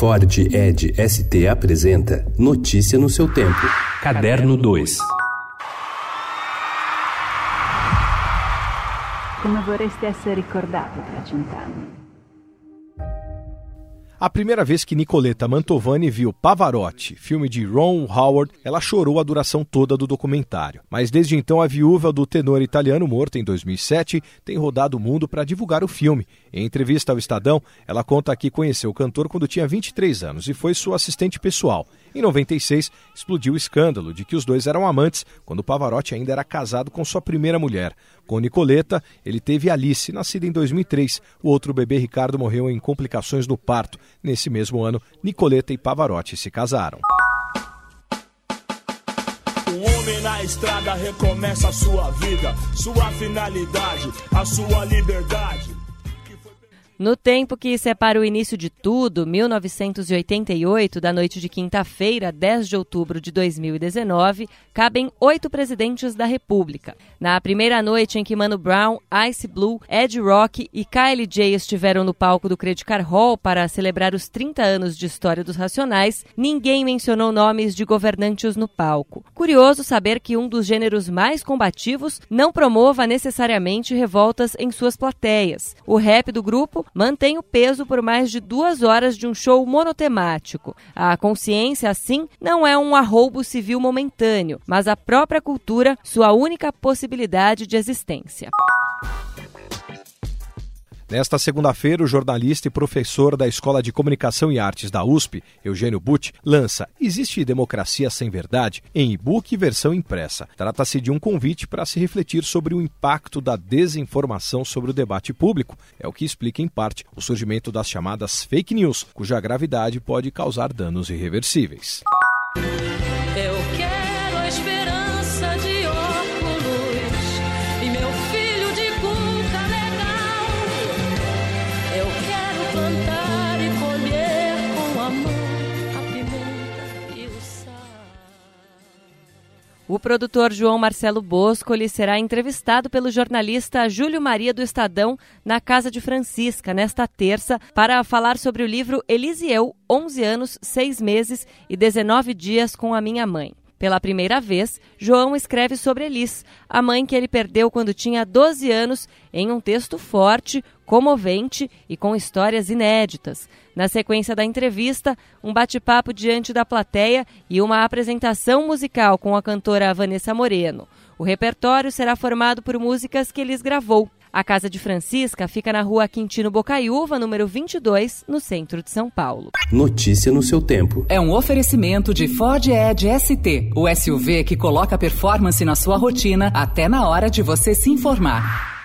Ford Ed ST apresenta Notícia no seu tempo. Caderno 2. Come vorreste essere ricordato tra cent'anni? A primeira vez que Nicoletta Mantovani viu Pavarotti, filme de Ron Howard, ela chorou a duração toda do documentário. Mas desde então a viúva do tenor italiano morto em 2007 tem rodado o mundo para divulgar o filme. Em entrevista ao Estadão, ela conta que conheceu o cantor quando tinha 23 anos e foi sua assistente pessoal. Em 96, explodiu o escândalo de que os dois eram amantes quando Pavarotti ainda era casado com sua primeira mulher. Com Nicoletta, ele teve Alice, nascida em 2003. O outro bebê, Ricardo, morreu em complicações no parto. Nesse mesmo ano, Nicoletta e Pavarotti se casaram. O homem na estrada recomeça a sua vida, sua finalidade, a sua liberdade. No tempo que separa o início de tudo, 1988, da noite de quinta-feira, 10 de outubro de 2019, cabem oito presidentes da República. Na primeira noite em que Mano Brown, Ice Blue, Ed Rock e Kylie J estiveram no palco do Credit Card Hall para celebrar os 30 anos de história dos Racionais, ninguém mencionou nomes de governantes no palco. Curioso saber que um dos gêneros mais combativos não promova necessariamente revoltas em suas plateias. O rap do grupo mantém o peso por mais de duas horas de um show monotemático. A consciência, assim, não é um arroubo civil momentâneo, mas a própria cultura, sua única possibilidade de existência. Nesta segunda-feira, o jornalista e professor da Escola de Comunicação e Artes da USP, Eugênio Butti, lança Existe Democracia Sem Verdade? em e-book e versão impressa. Trata-se de um convite para se refletir sobre o impacto da desinformação sobre o debate público. É o que explica, em parte, o surgimento das chamadas fake news, cuja gravidade pode causar danos irreversíveis. O produtor João Marcelo Boscoli será entrevistado pelo jornalista Júlio Maria do Estadão na Casa de Francisca nesta terça para falar sobre o livro Elisieu, 11 anos, 6 meses e 19 dias com a minha mãe. Pela primeira vez, João escreve sobre Elis, a mãe que ele perdeu quando tinha 12 anos, em um texto forte, comovente e com histórias inéditas. Na sequência da entrevista, um bate-papo diante da plateia e uma apresentação musical com a cantora Vanessa Moreno. O repertório será formado por músicas que Elis gravou. A Casa de Francisca fica na rua Quintino Bocaiúva, número 22, no centro de São Paulo. Notícia no seu tempo. É um oferecimento de Ford Edge ST, o SUV que coloca performance na sua rotina até na hora de você se informar.